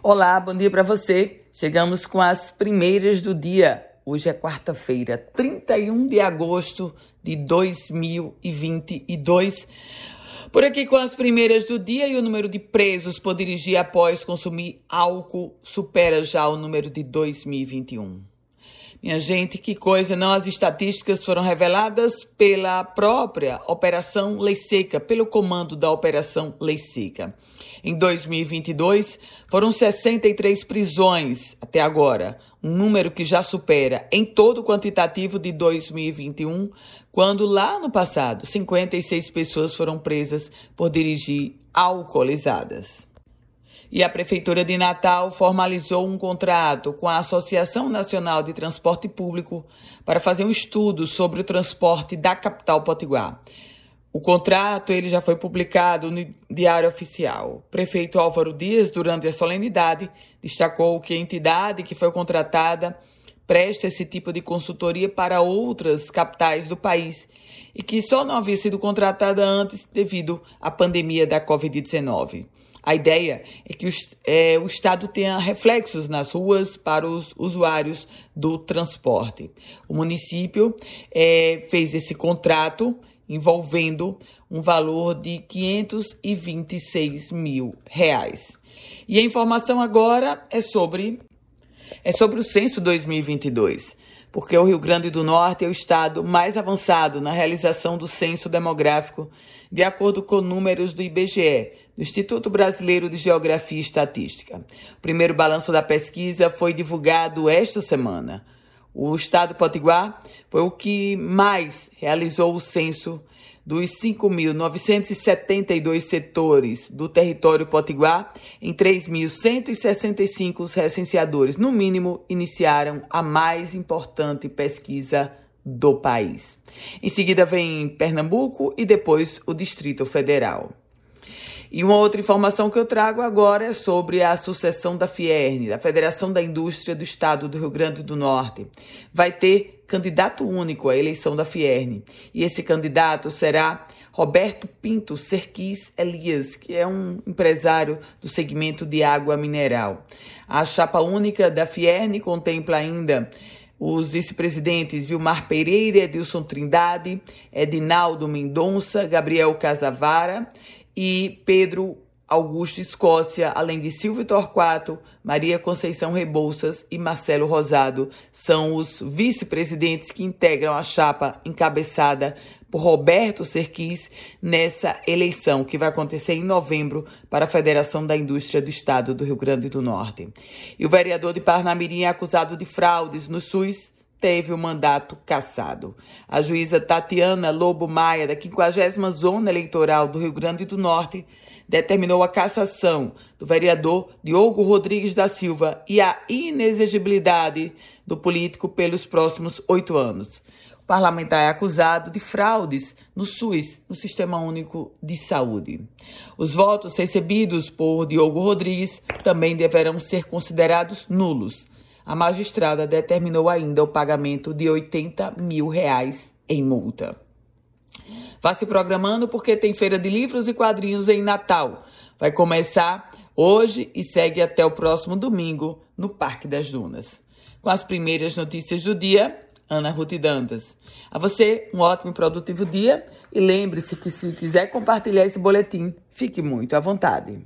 Olá, bom dia para você. Chegamos com as primeiras do dia. Hoje é quarta-feira, 31 de agosto de 2022. Por aqui com as primeiras do dia e o número de presos por dirigir após consumir álcool supera já o número de 2021. Minha gente, que coisa, não? As estatísticas foram reveladas pela própria Operação Lei Seca, pelo comando da Operação Lei Seca. Em 2022, foram 63 prisões até agora, um número que já supera em todo o quantitativo de 2021, quando lá no passado 56 pessoas foram presas por dirigir alcoolizadas. E a Prefeitura de Natal formalizou um contrato com a Associação Nacional de Transporte Público para fazer um estudo sobre o transporte da capital potiguar. O contrato ele já foi publicado no Diário Oficial. O prefeito Álvaro Dias, durante a solenidade, destacou que a entidade que foi contratada presta esse tipo de consultoria para outras capitais do país e que só não havia sido contratada antes devido à pandemia da Covid-19. A ideia é que o, é, o Estado tenha reflexos nas ruas para os usuários do transporte. O município é, fez esse contrato envolvendo um valor de 526 mil reais. E a informação agora é sobre é sobre o censo 2022, porque o Rio Grande do Norte é o estado mais avançado na realização do censo demográfico, de acordo com números do IBGE, do Instituto Brasileiro de Geografia e Estatística. O primeiro balanço da pesquisa foi divulgado esta semana. O estado potiguar foi o que mais realizou o censo dos 5.972 setores do território potiguar, em 3.165 recenseadores, no mínimo, iniciaram a mais importante pesquisa do país. Em seguida vem Pernambuco e depois o Distrito Federal. E uma outra informação que eu trago agora é sobre a sucessão da Fierne, da Federação da Indústria do Estado do Rio Grande do Norte. Vai ter candidato único à eleição da Fierne. E esse candidato será Roberto Pinto Serquis Elias, que é um empresário do segmento de água mineral. A chapa única da Fierne contempla ainda os vice-presidentes Vilmar Pereira, Edilson Trindade, Edinaldo Mendonça, Gabriel Casavara e Pedro Augusto Escócia, além de Silvio Torquato, Maria Conceição Rebouças e Marcelo Rosado, são os vice-presidentes que integram a chapa encabeçada por Roberto Serquis nessa eleição que vai acontecer em novembro para a Federação da Indústria do Estado do Rio Grande do Norte. E o vereador de Parnamirim é acusado de fraudes no SUS teve o mandato cassado. A juíza Tatiana Lobo Maia, da 50 Zona Eleitoral do Rio Grande do Norte, determinou a cassação do vereador Diogo Rodrigues da Silva e a inexigibilidade do político pelos próximos oito anos. O parlamentar é acusado de fraudes no SUS, no Sistema Único de Saúde. Os votos recebidos por Diogo Rodrigues também deverão ser considerados nulos a magistrada determinou ainda o pagamento de 80 mil reais em multa. Vá se programando porque tem feira de livros e quadrinhos em Natal. Vai começar hoje e segue até o próximo domingo no Parque das Dunas. Com as primeiras notícias do dia, Ana Ruth Dantas. A você, um ótimo e produtivo dia e lembre-se que se quiser compartilhar esse boletim, fique muito à vontade.